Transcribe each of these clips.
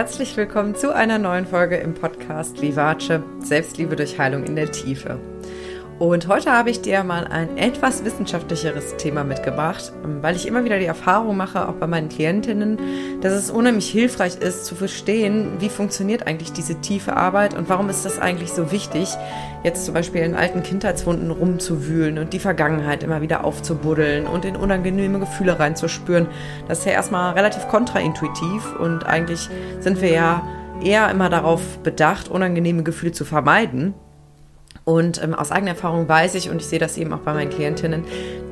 herzlich willkommen zu einer neuen Folge im Podcast Vivace Selbstliebe durch Heilung in der Tiefe. Und heute habe ich dir mal ein etwas wissenschaftlicheres Thema mitgebracht, weil ich immer wieder die Erfahrung mache, auch bei meinen Klientinnen, dass es unheimlich hilfreich ist zu verstehen, wie funktioniert eigentlich diese tiefe Arbeit und warum ist das eigentlich so wichtig, jetzt zum Beispiel in alten Kindheitswunden rumzuwühlen und die Vergangenheit immer wieder aufzubuddeln und in unangenehme Gefühle reinzuspüren. Das ist ja erstmal relativ kontraintuitiv und eigentlich sind wir ja eher immer darauf bedacht, unangenehme Gefühle zu vermeiden. Und ähm, aus eigener Erfahrung weiß ich, und ich sehe das eben auch bei meinen Klientinnen,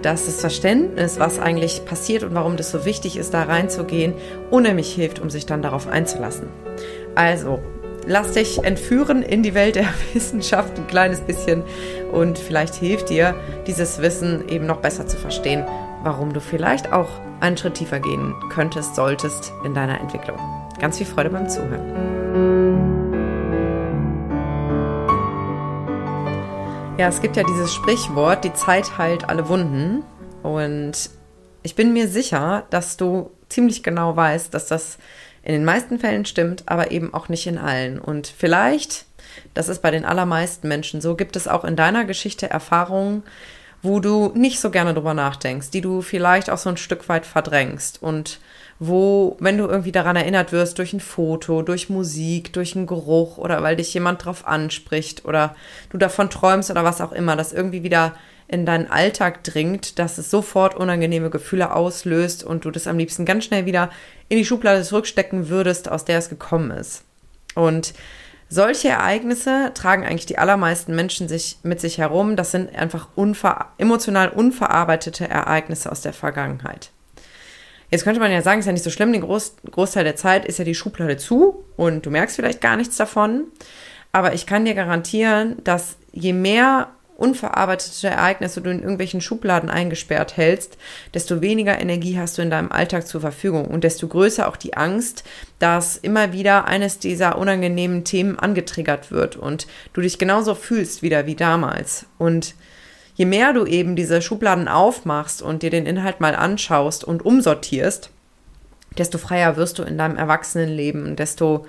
dass das Verständnis, was eigentlich passiert und warum das so wichtig ist, da reinzugehen, unheimlich hilft, um sich dann darauf einzulassen. Also, lass dich entführen in die Welt der Wissenschaft ein kleines bisschen und vielleicht hilft dir dieses Wissen eben noch besser zu verstehen, warum du vielleicht auch einen Schritt tiefer gehen könntest, solltest in deiner Entwicklung. Ganz viel Freude beim Zuhören. Ja, es gibt ja dieses Sprichwort, die Zeit heilt alle Wunden. Und ich bin mir sicher, dass du ziemlich genau weißt, dass das in den meisten Fällen stimmt, aber eben auch nicht in allen. Und vielleicht, das ist bei den allermeisten Menschen so, gibt es auch in deiner Geschichte Erfahrungen, wo du nicht so gerne drüber nachdenkst, die du vielleicht auch so ein Stück weit verdrängst und wo, wenn du irgendwie daran erinnert wirst, durch ein Foto, durch Musik, durch einen Geruch oder weil dich jemand drauf anspricht oder du davon träumst oder was auch immer, das irgendwie wieder in deinen Alltag dringt, dass es sofort unangenehme Gefühle auslöst und du das am liebsten ganz schnell wieder in die Schublade zurückstecken würdest, aus der es gekommen ist. Und solche Ereignisse tragen eigentlich die allermeisten Menschen sich mit sich herum. Das sind einfach unver emotional unverarbeitete Ereignisse aus der Vergangenheit. Jetzt könnte man ja sagen, ist ja nicht so schlimm, den Groß Großteil der Zeit ist ja die Schublade zu und du merkst vielleicht gar nichts davon. Aber ich kann dir garantieren, dass je mehr unverarbeitete Ereignisse du in irgendwelchen Schubladen eingesperrt hältst, desto weniger Energie hast du in deinem Alltag zur Verfügung und desto größer auch die Angst, dass immer wieder eines dieser unangenehmen Themen angetriggert wird und du dich genauso fühlst wieder wie damals. Und je mehr du eben diese Schubladen aufmachst und dir den Inhalt mal anschaust und umsortierst, desto freier wirst du in deinem Erwachsenenleben und desto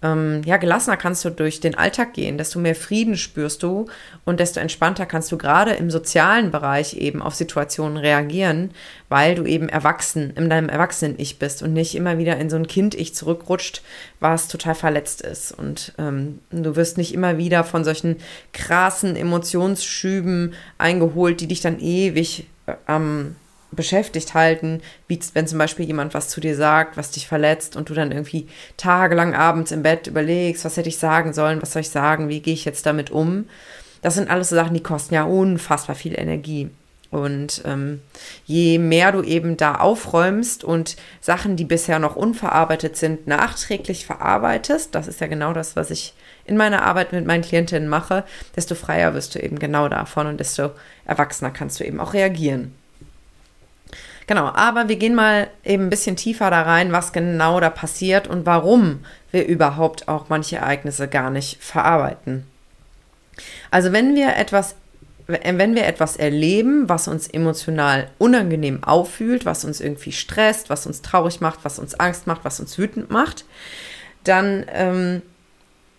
ähm, ja, gelassener kannst du durch den Alltag gehen, desto mehr Frieden spürst du und desto entspannter kannst du gerade im sozialen Bereich eben auf Situationen reagieren, weil du eben erwachsen, in deinem Erwachsenen-Ich bist und nicht immer wieder in so ein Kind-Ich zurückrutscht, was total verletzt ist. Und ähm, du wirst nicht immer wieder von solchen krassen Emotionsschüben eingeholt, die dich dann ewig äh, am beschäftigt halten, wie wenn zum Beispiel jemand was zu dir sagt, was dich verletzt und du dann irgendwie tagelang abends im Bett überlegst, was hätte ich sagen sollen, was soll ich sagen, wie gehe ich jetzt damit um. Das sind alles so Sachen, die kosten ja unfassbar viel Energie. Und ähm, je mehr du eben da aufräumst und Sachen, die bisher noch unverarbeitet sind, nachträglich verarbeitest, das ist ja genau das, was ich in meiner Arbeit mit meinen Klientinnen mache, desto freier wirst du eben genau davon und desto erwachsener kannst du eben auch reagieren. Genau, aber wir gehen mal eben ein bisschen tiefer da rein, was genau da passiert und warum wir überhaupt auch manche Ereignisse gar nicht verarbeiten. Also wenn wir etwas wenn wir etwas erleben, was uns emotional unangenehm auffühlt, was uns irgendwie stresst, was uns traurig macht, was uns Angst macht, was uns wütend macht, dann ähm,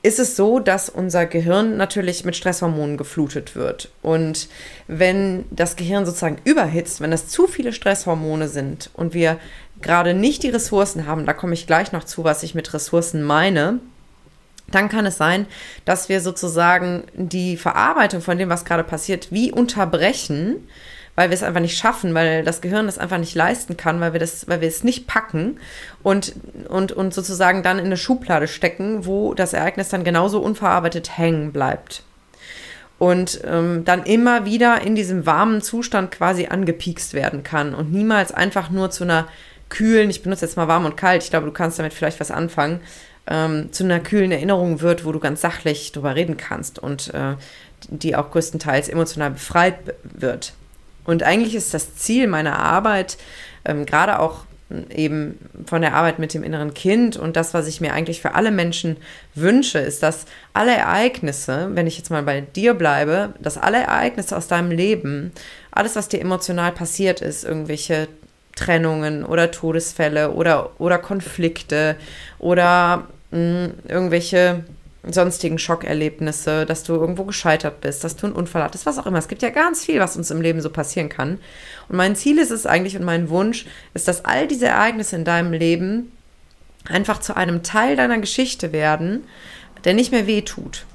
ist es so, dass unser Gehirn natürlich mit Stresshormonen geflutet wird. Und wenn das Gehirn sozusagen überhitzt, wenn es zu viele Stresshormone sind und wir gerade nicht die Ressourcen haben, da komme ich gleich noch zu, was ich mit Ressourcen meine, dann kann es sein, dass wir sozusagen die Verarbeitung von dem, was gerade passiert, wie unterbrechen weil wir es einfach nicht schaffen, weil das Gehirn das einfach nicht leisten kann, weil wir das, weil wir es nicht packen und, und, und sozusagen dann in eine Schublade stecken, wo das Ereignis dann genauso unverarbeitet hängen bleibt. Und ähm, dann immer wieder in diesem warmen Zustand quasi angepiekst werden kann und niemals einfach nur zu einer kühlen, ich benutze jetzt mal warm und kalt, ich glaube, du kannst damit vielleicht was anfangen, ähm, zu einer kühlen Erinnerung wird, wo du ganz sachlich drüber reden kannst und äh, die auch größtenteils emotional befreit wird. Und eigentlich ist das Ziel meiner Arbeit, ähm, gerade auch eben von der Arbeit mit dem inneren Kind und das, was ich mir eigentlich für alle Menschen wünsche, ist, dass alle Ereignisse, wenn ich jetzt mal bei dir bleibe, dass alle Ereignisse aus deinem Leben, alles, was dir emotional passiert ist, irgendwelche Trennungen oder Todesfälle oder, oder Konflikte oder mh, hm, irgendwelche sonstigen Schockerlebnisse, dass du irgendwo gescheitert bist, dass du einen Unfall hattest, was auch immer. Es gibt ja ganz viel, was uns im Leben so passieren kann. Und mein Ziel ist es eigentlich und mein Wunsch ist, dass all diese Ereignisse in deinem Leben einfach zu einem Teil deiner Geschichte werden, der nicht mehr weh tut.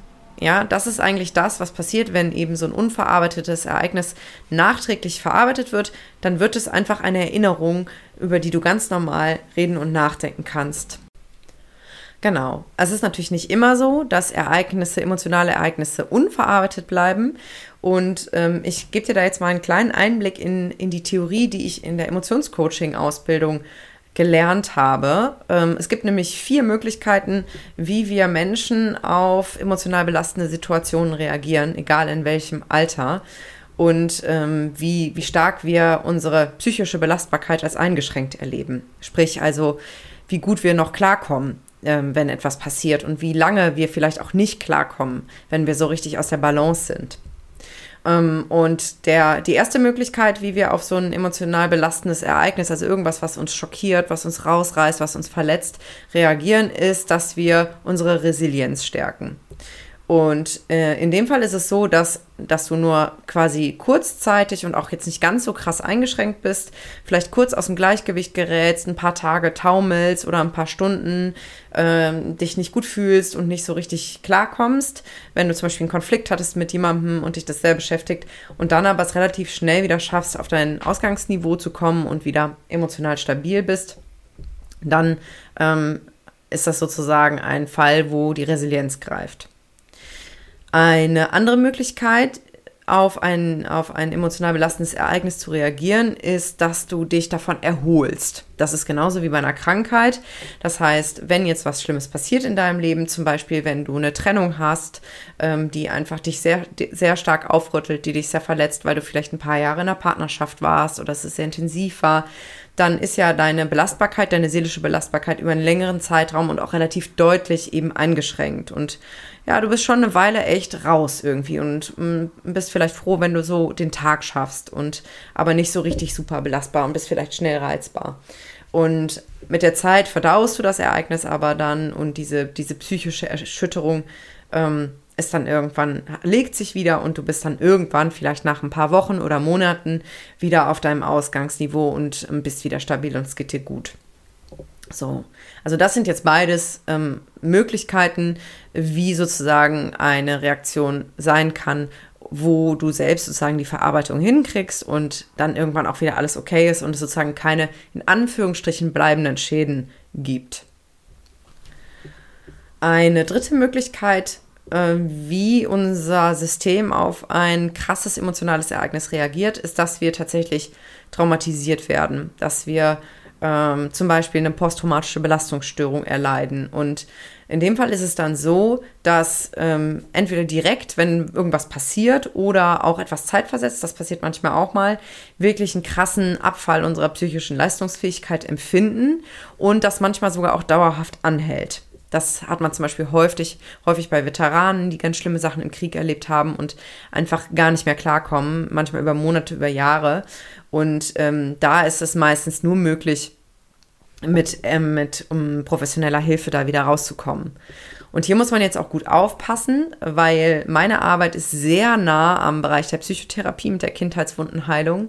Ja, das ist eigentlich das, was passiert, wenn eben so ein unverarbeitetes Ereignis nachträglich verarbeitet wird. Dann wird es einfach eine Erinnerung, über die du ganz normal reden und nachdenken kannst. Genau. Es ist natürlich nicht immer so, dass Ereignisse, emotionale Ereignisse unverarbeitet bleiben. Und ähm, ich gebe dir da jetzt mal einen kleinen Einblick in, in die Theorie, die ich in der Emotionscoaching-Ausbildung gelernt habe. Ähm, es gibt nämlich vier Möglichkeiten, wie wir Menschen auf emotional belastende Situationen reagieren, egal in welchem Alter. Und ähm, wie, wie stark wir unsere psychische Belastbarkeit als eingeschränkt erleben. Sprich also, wie gut wir noch klarkommen ähm, wenn etwas passiert und wie lange wir vielleicht auch nicht klarkommen, wenn wir so richtig aus der Balance sind. Ähm, und der, die erste Möglichkeit, wie wir auf so ein emotional belastendes Ereignis, also irgendwas, was uns schockiert, was uns rausreißt, was uns verletzt, reagieren, ist, dass wir unsere Resilienz stärken. Und äh, in dem Fall ist es so, dass, dass du nur quasi kurzzeitig und auch jetzt nicht ganz so krass eingeschränkt bist, vielleicht kurz aus dem Gleichgewicht gerätst, ein paar Tage taumelst oder ein paar Stunden äh, dich nicht gut fühlst und nicht so richtig klarkommst, wenn du zum Beispiel einen Konflikt hattest mit jemandem und dich das sehr beschäftigt und dann aber es relativ schnell wieder schaffst, auf dein Ausgangsniveau zu kommen und wieder emotional stabil bist, dann ähm, ist das sozusagen ein Fall, wo die Resilienz greift. Eine andere Möglichkeit, auf ein, auf ein emotional belastendes Ereignis zu reagieren, ist, dass du dich davon erholst. Das ist genauso wie bei einer Krankheit. Das heißt, wenn jetzt was Schlimmes passiert in deinem Leben, zum Beispiel wenn du eine Trennung hast, ähm, die einfach dich sehr, sehr stark aufrüttelt, die dich sehr verletzt, weil du vielleicht ein paar Jahre in einer Partnerschaft warst oder es sehr intensiv war, dann ist ja deine Belastbarkeit, deine seelische Belastbarkeit über einen längeren Zeitraum und auch relativ deutlich eben eingeschränkt. Und ja, du bist schon eine Weile echt raus irgendwie und mm, bist vielleicht froh, wenn du so den Tag schaffst und aber nicht so richtig super belastbar und bist vielleicht schnell reizbar. Und mit der Zeit verdaust du das Ereignis aber dann und diese, diese psychische Erschütterung ähm, ist dann irgendwann, legt sich wieder und du bist dann irgendwann, vielleicht nach ein paar Wochen oder Monaten, wieder auf deinem Ausgangsniveau und ähm, bist wieder stabil und es geht dir gut. So, also das sind jetzt beides ähm, Möglichkeiten, wie sozusagen eine Reaktion sein kann, wo du selbst sozusagen die Verarbeitung hinkriegst und dann irgendwann auch wieder alles okay ist und es sozusagen keine in Anführungsstrichen bleibenden Schäden gibt. Eine dritte Möglichkeit wie unser System auf ein krasses emotionales Ereignis reagiert, ist, dass wir tatsächlich traumatisiert werden, dass wir ähm, zum Beispiel eine posttraumatische Belastungsstörung erleiden. Und in dem Fall ist es dann so, dass ähm, entweder direkt, wenn irgendwas passiert oder auch etwas zeitversetzt, das passiert manchmal auch mal, wirklich einen krassen Abfall unserer psychischen Leistungsfähigkeit empfinden und das manchmal sogar auch dauerhaft anhält. Das hat man zum Beispiel häufig, häufig bei Veteranen, die ganz schlimme Sachen im Krieg erlebt haben und einfach gar nicht mehr klarkommen, manchmal über Monate, über Jahre. Und ähm, da ist es meistens nur möglich, mit, äh, mit um professioneller Hilfe da wieder rauszukommen. Und hier muss man jetzt auch gut aufpassen, weil meine Arbeit ist sehr nah am Bereich der Psychotherapie mit der Kindheitswundenheilung.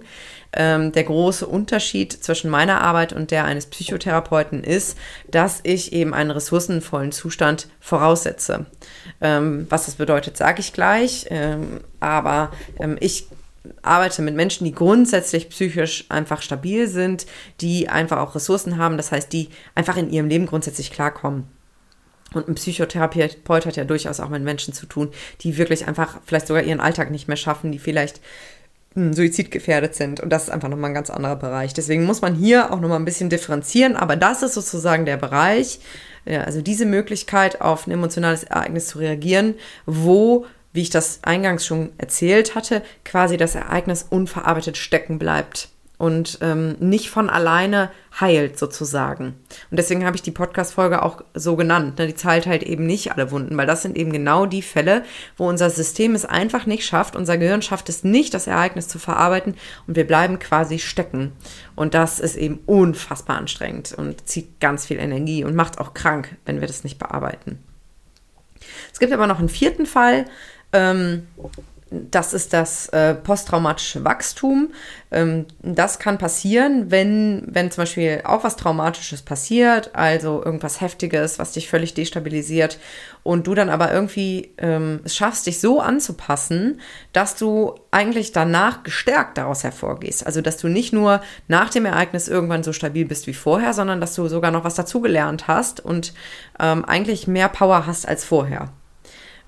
Ähm, der große Unterschied zwischen meiner Arbeit und der eines Psychotherapeuten ist, dass ich eben einen ressourcenvollen Zustand voraussetze. Ähm, was das bedeutet, sage ich gleich. Ähm, aber ähm, ich arbeite mit Menschen, die grundsätzlich psychisch einfach stabil sind, die einfach auch Ressourcen haben, das heißt, die einfach in ihrem Leben grundsätzlich klarkommen. Und ein Psychotherapeut hat ja durchaus auch mit Menschen zu tun, die wirklich einfach vielleicht sogar ihren Alltag nicht mehr schaffen, die vielleicht suizidgefährdet sind. Und das ist einfach nochmal ein ganz anderer Bereich. Deswegen muss man hier auch nochmal ein bisschen differenzieren. Aber das ist sozusagen der Bereich, also diese Möglichkeit auf ein emotionales Ereignis zu reagieren, wo wie ich das eingangs schon erzählt hatte, quasi das Ereignis unverarbeitet stecken bleibt und ähm, nicht von alleine heilt sozusagen. Und deswegen habe ich die Podcast-Folge auch so genannt. Ne? Die zahlt halt eben nicht alle Wunden, weil das sind eben genau die Fälle, wo unser System es einfach nicht schafft, unser Gehirn schafft es nicht, das Ereignis zu verarbeiten und wir bleiben quasi stecken. Und das ist eben unfassbar anstrengend und zieht ganz viel Energie und macht auch krank, wenn wir das nicht bearbeiten. Es gibt aber noch einen vierten Fall. Ähm, das ist das äh, posttraumatische Wachstum. Ähm, das kann passieren, wenn, wenn zum Beispiel auch was Traumatisches passiert, also irgendwas Heftiges, was dich völlig destabilisiert und du dann aber irgendwie ähm, es schaffst, dich so anzupassen, dass du eigentlich danach gestärkt daraus hervorgehst. Also, dass du nicht nur nach dem Ereignis irgendwann so stabil bist wie vorher, sondern dass du sogar noch was dazugelernt hast und ähm, eigentlich mehr Power hast als vorher.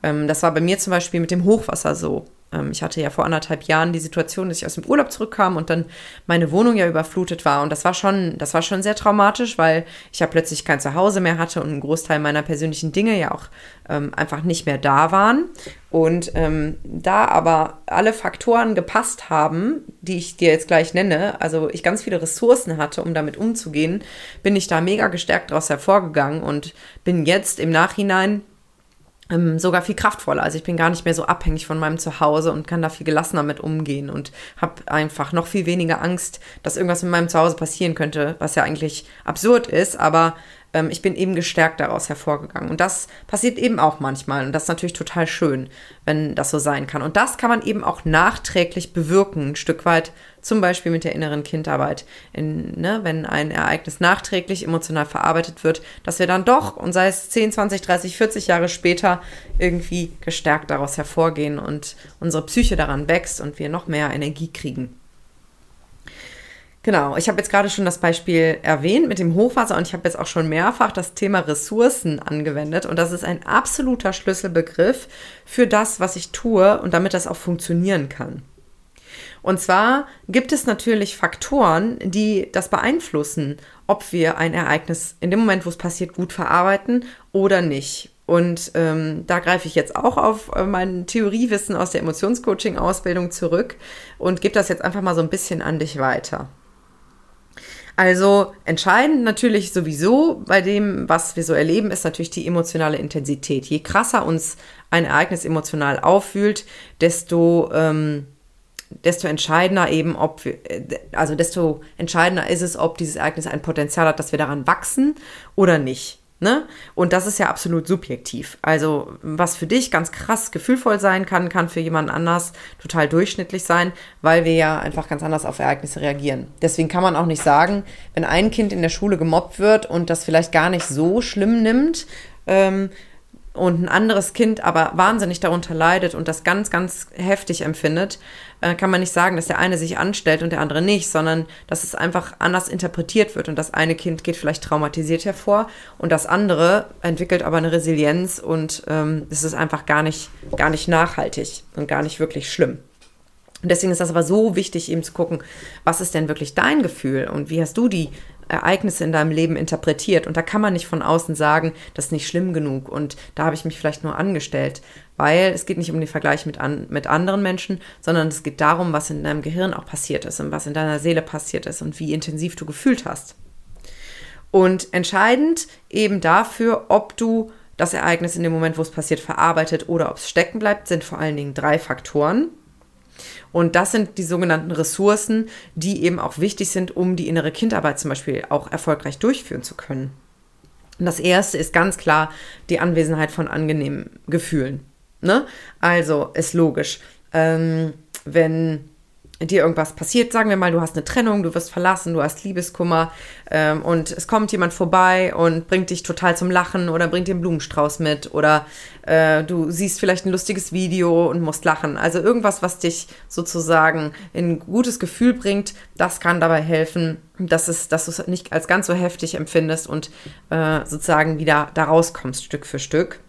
Ähm, das war bei mir zum Beispiel mit dem Hochwasser so. Ähm, ich hatte ja vor anderthalb Jahren die Situation, dass ich aus dem Urlaub zurückkam und dann meine Wohnung ja überflutet war. Und das war schon, das war schon sehr traumatisch, weil ich ja plötzlich kein Zuhause mehr hatte und ein Großteil meiner persönlichen Dinge ja auch ähm, einfach nicht mehr da waren. Und ähm, da aber alle Faktoren gepasst haben, die ich dir jetzt gleich nenne, also ich ganz viele Ressourcen hatte, um damit umzugehen, bin ich da mega gestärkt daraus hervorgegangen und bin jetzt im Nachhinein ähm, sogar viel kraftvoller. Also ich bin gar nicht mehr so abhängig von meinem Zuhause und kann da viel gelassener mit umgehen und habe einfach noch viel weniger Angst, dass irgendwas mit meinem Zuhause passieren könnte, was ja eigentlich absurd ist, aber ähm, ich bin eben gestärkt daraus hervorgegangen. Und das passiert eben auch manchmal. Und das ist natürlich total schön, wenn das so sein kann. Und das kann man eben auch nachträglich bewirken, ein Stück weit, zum Beispiel mit der inneren Kindarbeit. In, ne, wenn ein Ereignis nachträglich emotional verarbeitet wird, dass wir dann doch, und sei es 10, 20, 30, 40 Jahre später, irgendwie gestärkt daraus hervorgehen und unsere Psyche daran wächst und wir noch mehr Energie kriegen. Genau, ich habe jetzt gerade schon das Beispiel erwähnt mit dem Hochwasser und ich habe jetzt auch schon mehrfach das Thema Ressourcen angewendet und das ist ein absoluter Schlüsselbegriff für das, was ich tue und damit das auch funktionieren kann. Und zwar gibt es natürlich Faktoren, die das beeinflussen, ob wir ein Ereignis in dem Moment, wo es passiert, gut verarbeiten oder nicht. Und ähm, da greife ich jetzt auch auf äh, mein Theoriewissen aus der Emotionscoaching-Ausbildung zurück und gebe das jetzt einfach mal so ein bisschen an dich weiter. Also entscheidend natürlich sowieso bei dem, was wir so erleben, ist natürlich die emotionale Intensität. Je krasser uns ein Ereignis emotional auffühlt, desto, ähm, desto entscheidender eben, ob wir, also desto entscheidender ist es, ob dieses Ereignis ein Potenzial hat, dass wir daran wachsen oder nicht. Ne? Und das ist ja absolut subjektiv. Also, was für dich ganz krass gefühlvoll sein kann, kann für jemanden anders total durchschnittlich sein, weil wir ja einfach ganz anders auf Ereignisse reagieren. Deswegen kann man auch nicht sagen, wenn ein Kind in der Schule gemobbt wird und das vielleicht gar nicht so schlimm nimmt, ähm, und ein anderes Kind aber wahnsinnig darunter leidet und das ganz, ganz heftig empfindet, äh, kann man nicht sagen, dass der eine sich anstellt und der andere nicht, sondern dass es einfach anders interpretiert wird und das eine Kind geht vielleicht traumatisiert hervor und das andere entwickelt aber eine Resilienz und ähm, es ist einfach gar nicht, gar nicht nachhaltig und gar nicht wirklich schlimm. Und deswegen ist das aber so wichtig, eben zu gucken, was ist denn wirklich dein Gefühl und wie hast du die Ereignisse in deinem Leben interpretiert. Und da kann man nicht von außen sagen, das ist nicht schlimm genug und da habe ich mich vielleicht nur angestellt. Weil es geht nicht um den Vergleich mit, an, mit anderen Menschen, sondern es geht darum, was in deinem Gehirn auch passiert ist und was in deiner Seele passiert ist und wie intensiv du gefühlt hast. Und entscheidend eben dafür, ob du das Ereignis in dem Moment, wo es passiert, verarbeitet oder ob es stecken bleibt, sind vor allen Dingen drei Faktoren. Und das sind die sogenannten Ressourcen, die eben auch wichtig sind, um die innere Kindarbeit zum Beispiel auch erfolgreich durchführen zu können. Und das erste ist ganz klar die Anwesenheit von angenehmen Gefühlen. Ne? Also ist logisch. Ähm, wenn dir irgendwas passiert, sagen wir mal, du hast eine Trennung, du wirst verlassen, du hast Liebeskummer ähm, und es kommt jemand vorbei und bringt dich total zum Lachen oder bringt dir einen Blumenstrauß mit oder äh, du siehst vielleicht ein lustiges Video und musst lachen. Also irgendwas, was dich sozusagen in ein gutes Gefühl bringt, das kann dabei helfen, dass, es, dass du es nicht als ganz so heftig empfindest und äh, sozusagen wieder da rauskommst Stück für Stück.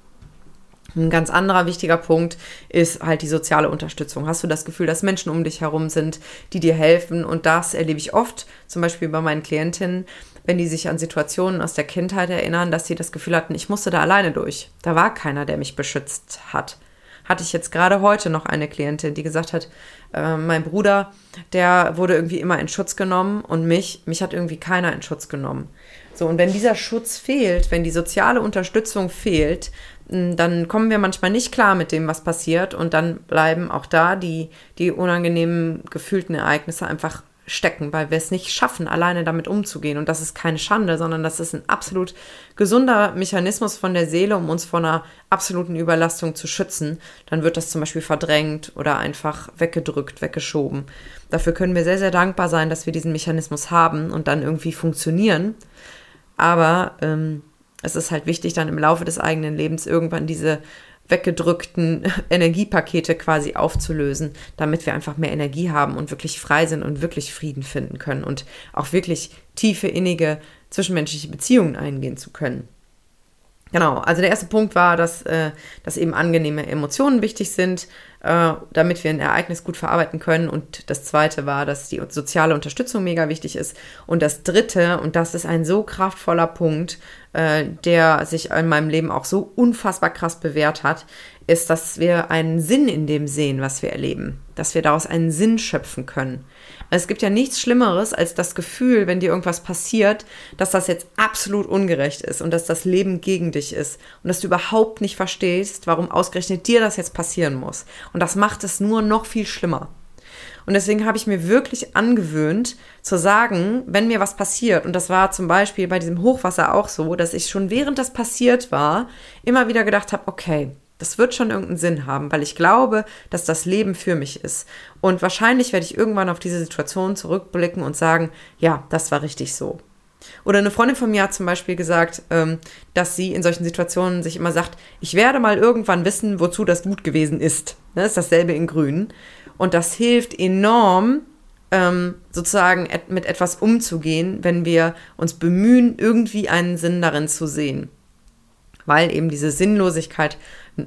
Ein ganz anderer wichtiger Punkt ist halt die soziale Unterstützung. Hast du das Gefühl, dass Menschen um dich herum sind, die dir helfen? Und das erlebe ich oft, zum Beispiel bei meinen Klientinnen, wenn die sich an Situationen aus der Kindheit erinnern, dass sie das Gefühl hatten, ich musste da alleine durch. Da war keiner, der mich beschützt hat. hatte ich jetzt gerade heute noch eine Klientin, die gesagt hat, äh, mein Bruder, der wurde irgendwie immer in Schutz genommen und mich, mich hat irgendwie keiner in Schutz genommen. So, und wenn dieser Schutz fehlt, wenn die soziale Unterstützung fehlt, dann kommen wir manchmal nicht klar mit dem, was passiert und dann bleiben auch da die, die unangenehmen gefühlten Ereignisse einfach stecken, weil wir es nicht schaffen, alleine damit umzugehen. Und das ist keine Schande, sondern das ist ein absolut gesunder Mechanismus von der Seele, um uns vor einer absoluten Überlastung zu schützen. Dann wird das zum Beispiel verdrängt oder einfach weggedrückt, weggeschoben. Dafür können wir sehr, sehr dankbar sein, dass wir diesen Mechanismus haben und dann irgendwie funktionieren. Aber ähm, es ist halt wichtig, dann im Laufe des eigenen Lebens irgendwann diese weggedrückten Energiepakete quasi aufzulösen, damit wir einfach mehr Energie haben und wirklich frei sind und wirklich Frieden finden können und auch wirklich tiefe, innige zwischenmenschliche Beziehungen eingehen zu können. Genau, also der erste Punkt war, dass, äh, dass eben angenehme Emotionen wichtig sind, äh, damit wir ein Ereignis gut verarbeiten können. Und das zweite war, dass die soziale Unterstützung mega wichtig ist. Und das dritte, und das ist ein so kraftvoller Punkt, äh, der sich in meinem Leben auch so unfassbar krass bewährt hat, ist, dass wir einen Sinn in dem sehen, was wir erleben. Dass wir daraus einen Sinn schöpfen können. Es gibt ja nichts Schlimmeres als das Gefühl, wenn dir irgendwas passiert, dass das jetzt absolut ungerecht ist und dass das Leben gegen dich ist und dass du überhaupt nicht verstehst, warum ausgerechnet dir das jetzt passieren muss. Und das macht es nur noch viel schlimmer. Und deswegen habe ich mir wirklich angewöhnt zu sagen, wenn mir was passiert, und das war zum Beispiel bei diesem Hochwasser auch so, dass ich schon während das passiert war, immer wieder gedacht habe, okay, das wird schon irgendeinen Sinn haben, weil ich glaube, dass das Leben für mich ist. Und wahrscheinlich werde ich irgendwann auf diese Situation zurückblicken und sagen, ja, das war richtig so. Oder eine Freundin von mir hat zum Beispiel gesagt, ähm, dass sie in solchen Situationen sich immer sagt, ich werde mal irgendwann wissen, wozu das gut gewesen ist. Das ist dasselbe in Grün. Und das hilft enorm, ähm, sozusagen mit etwas umzugehen, wenn wir uns bemühen, irgendwie einen Sinn darin zu sehen. Weil eben diese Sinnlosigkeit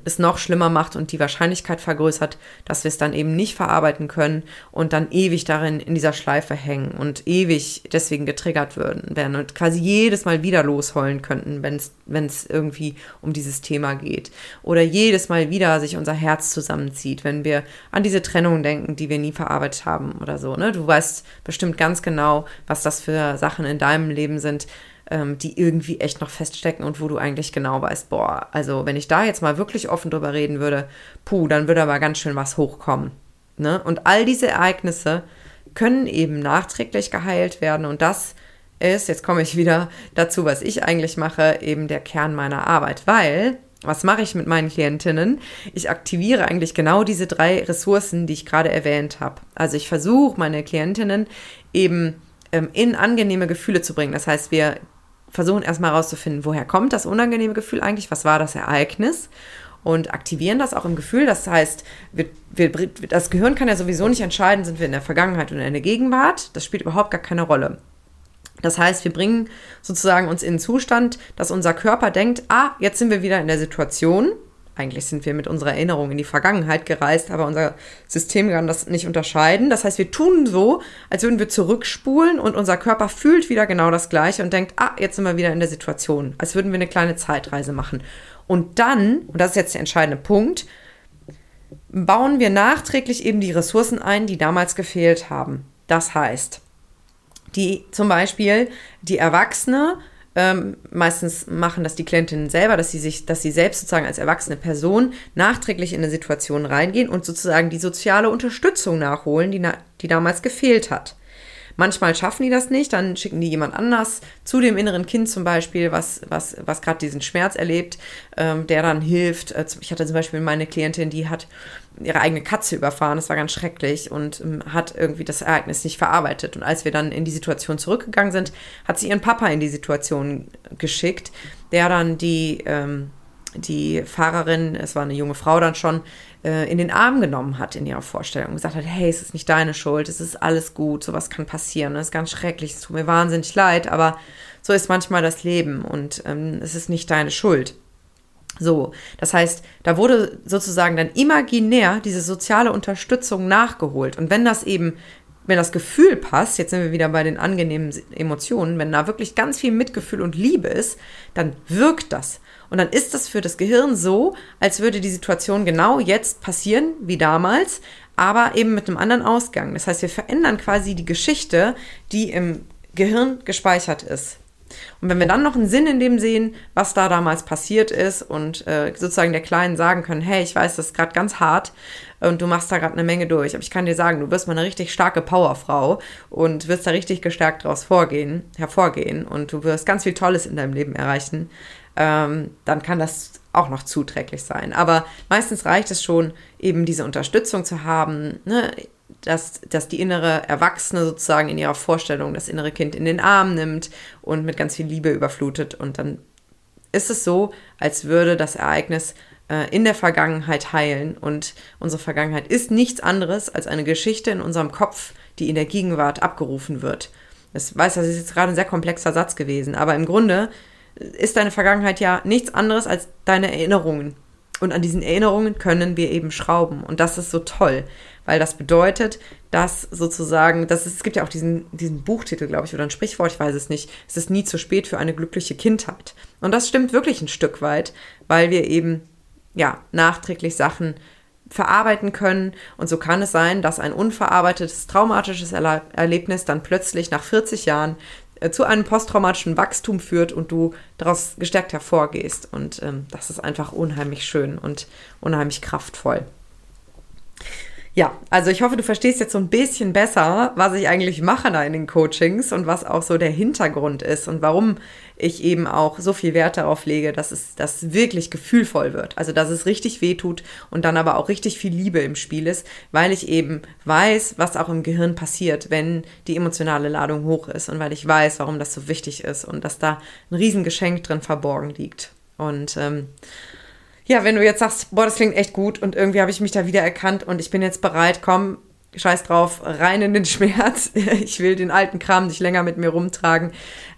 es noch schlimmer macht und die Wahrscheinlichkeit vergrößert, dass wir es dann eben nicht verarbeiten können und dann ewig darin in dieser Schleife hängen und ewig deswegen getriggert würden, werden und quasi jedes Mal wieder losheulen könnten, wenn es irgendwie um dieses Thema geht. Oder jedes Mal wieder sich unser Herz zusammenzieht, wenn wir an diese Trennung denken, die wir nie verarbeitet haben oder so. Ne? Du weißt bestimmt ganz genau, was das für Sachen in deinem Leben sind, ähm, die irgendwie echt noch feststecken und wo du eigentlich genau weißt, boah, also wenn ich da jetzt mal wirklich offen drüber reden würde, puh, dann würde aber ganz schön was hochkommen. Ne? Und all diese Ereignisse können eben nachträglich geheilt werden und das ist, jetzt komme ich wieder dazu, was ich eigentlich mache, eben der Kern meiner Arbeit, weil was mache ich mit meinen Klientinnen? Ich aktiviere eigentlich genau diese drei Ressourcen, die ich gerade erwähnt habe. Also ich versuche meine Klientinnen eben ähm, in angenehme Gefühle zu bringen. Das heißt, wir versuchen erstmal herauszufinden, woher kommt das unangenehme Gefühl eigentlich, was war das Ereignis und aktivieren das auch im Gefühl. Das heißt, wir, wir, das Gehirn kann ja sowieso nicht entscheiden, sind wir in der Vergangenheit oder in der Gegenwart. Das spielt überhaupt gar keine Rolle. Das heißt, wir bringen sozusagen uns in den Zustand, dass unser Körper denkt, ah, jetzt sind wir wieder in der Situation, eigentlich sind wir mit unserer Erinnerung in die Vergangenheit gereist, aber unser System kann das nicht unterscheiden. Das heißt, wir tun so, als würden wir zurückspulen und unser Körper fühlt wieder genau das Gleiche und denkt, ah, jetzt sind wir wieder in der Situation, als würden wir eine kleine Zeitreise machen. Und dann, und das ist jetzt der entscheidende Punkt, bauen wir nachträglich eben die Ressourcen ein, die damals gefehlt haben. Das heißt, die zum Beispiel die Erwachsene ähm, meistens machen das die Klientinnen selber, dass sie sich, dass sie selbst sozusagen als erwachsene Person nachträglich in eine Situation reingehen und sozusagen die soziale Unterstützung nachholen, die, na, die damals gefehlt hat. Manchmal schaffen die das nicht, dann schicken die jemand anders zu dem inneren Kind zum Beispiel, was, was, was gerade diesen Schmerz erlebt, ähm, der dann hilft. Äh, ich hatte zum Beispiel meine Klientin, die hat ihre eigene Katze überfahren, das war ganz schrecklich und ähm, hat irgendwie das Ereignis nicht verarbeitet. Und als wir dann in die Situation zurückgegangen sind, hat sie ihren Papa in die Situation geschickt, der dann die, ähm, die Fahrerin, es war eine junge Frau dann schon, äh, in den Arm genommen hat in ihrer Vorstellung und gesagt hat, hey, es ist nicht deine Schuld, es ist alles gut, sowas kann passieren, es ist ganz schrecklich, es tut mir wahnsinnig leid, aber so ist manchmal das Leben und ähm, es ist nicht deine Schuld. So, das heißt, da wurde sozusagen dann imaginär diese soziale Unterstützung nachgeholt. Und wenn das eben, wenn das Gefühl passt, jetzt sind wir wieder bei den angenehmen Emotionen, wenn da wirklich ganz viel Mitgefühl und Liebe ist, dann wirkt das. Und dann ist das für das Gehirn so, als würde die Situation genau jetzt passieren, wie damals, aber eben mit einem anderen Ausgang. Das heißt, wir verändern quasi die Geschichte, die im Gehirn gespeichert ist. Und wenn wir dann noch einen Sinn in dem sehen, was da damals passiert ist und äh, sozusagen der Kleinen sagen können, hey, ich weiß, das ist gerade ganz hart und du machst da gerade eine Menge durch, aber ich kann dir sagen, du wirst mal eine richtig starke Powerfrau und wirst da richtig gestärkt daraus vorgehen, hervorgehen und du wirst ganz viel Tolles in deinem Leben erreichen, ähm, dann kann das auch noch zuträglich sein. Aber meistens reicht es schon, eben diese Unterstützung zu haben, ne? Dass, dass die innere Erwachsene sozusagen in ihrer Vorstellung das innere Kind in den Arm nimmt und mit ganz viel Liebe überflutet. Und dann ist es so, als würde das Ereignis äh, in der Vergangenheit heilen. Und unsere Vergangenheit ist nichts anderes als eine Geschichte in unserem Kopf, die in der Gegenwart abgerufen wird. Ich weiß, das ist jetzt gerade ein sehr komplexer Satz gewesen, aber im Grunde ist deine Vergangenheit ja nichts anderes als deine Erinnerungen. Und an diesen Erinnerungen können wir eben schrauben. Und das ist so toll, weil das bedeutet, dass sozusagen, das ist, es gibt ja auch diesen, diesen Buchtitel, glaube ich, oder ein Sprichwort, ich weiß es nicht, es ist nie zu spät für eine glückliche Kindheit. Und das stimmt wirklich ein Stück weit, weil wir eben, ja, nachträglich Sachen verarbeiten können. Und so kann es sein, dass ein unverarbeitetes traumatisches Erlebnis dann plötzlich nach 40 Jahren äh, zu einem posttraumatischen Wachstum führt und du daraus gestärkt hervorgehst. Und ähm, das ist einfach unheimlich schön und unheimlich kraftvoll. Ja, also ich hoffe, du verstehst jetzt so ein bisschen besser, was ich eigentlich mache da in den Coachings und was auch so der Hintergrund ist und warum ich eben auch so viel Wert darauf lege, dass es das wirklich gefühlvoll wird. Also, dass es richtig weh tut und dann aber auch richtig viel Liebe im Spiel ist, weil ich eben weiß, was auch im Gehirn passiert, wenn die emotionale Ladung hoch ist und weil ich weiß, warum das so wichtig ist und dass da ein Riesengeschenk drin verborgen liegt. Und ähm, ja, wenn du jetzt sagst, boah, das klingt echt gut und irgendwie habe ich mich da wieder erkannt und ich bin jetzt bereit, komm, scheiß drauf, rein in den Schmerz. Ich will den alten Kram nicht länger mit mir rumtragen.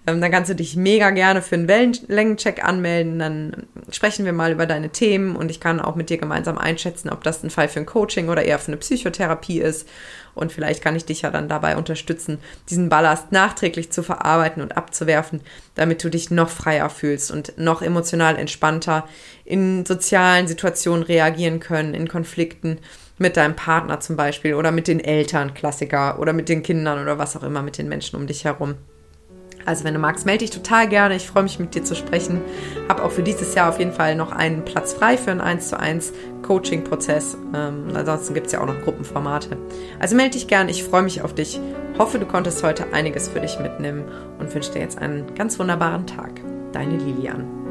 Ähm, dann kannst du dich mega gerne für einen Wellenlängencheck anmelden. Dann sprechen wir mal über deine Themen und ich kann auch mit dir gemeinsam einschätzen, ob das ein Fall für ein Coaching oder eher für eine Psychotherapie ist. Und vielleicht kann ich dich ja dann dabei unterstützen, diesen Ballast nachträglich zu verarbeiten und abzuwerfen, damit du dich noch freier fühlst und noch emotional entspannter in sozialen Situationen reagieren können, in Konflikten mit deinem Partner zum Beispiel oder mit den Eltern, Klassiker, oder mit den Kindern oder was auch immer, mit den Menschen um dich herum. Also wenn du magst, melde dich total gerne. Ich freue mich mit dir zu sprechen. Habe auch für dieses Jahr auf jeden Fall noch einen Platz frei für einen 1 zu 1 Coaching-Prozess. Ähm, ansonsten gibt es ja auch noch Gruppenformate. Also melde dich gerne. Ich freue mich auf dich. Hoffe, du konntest heute einiges für dich mitnehmen und wünsche dir jetzt einen ganz wunderbaren Tag. Deine Lilian.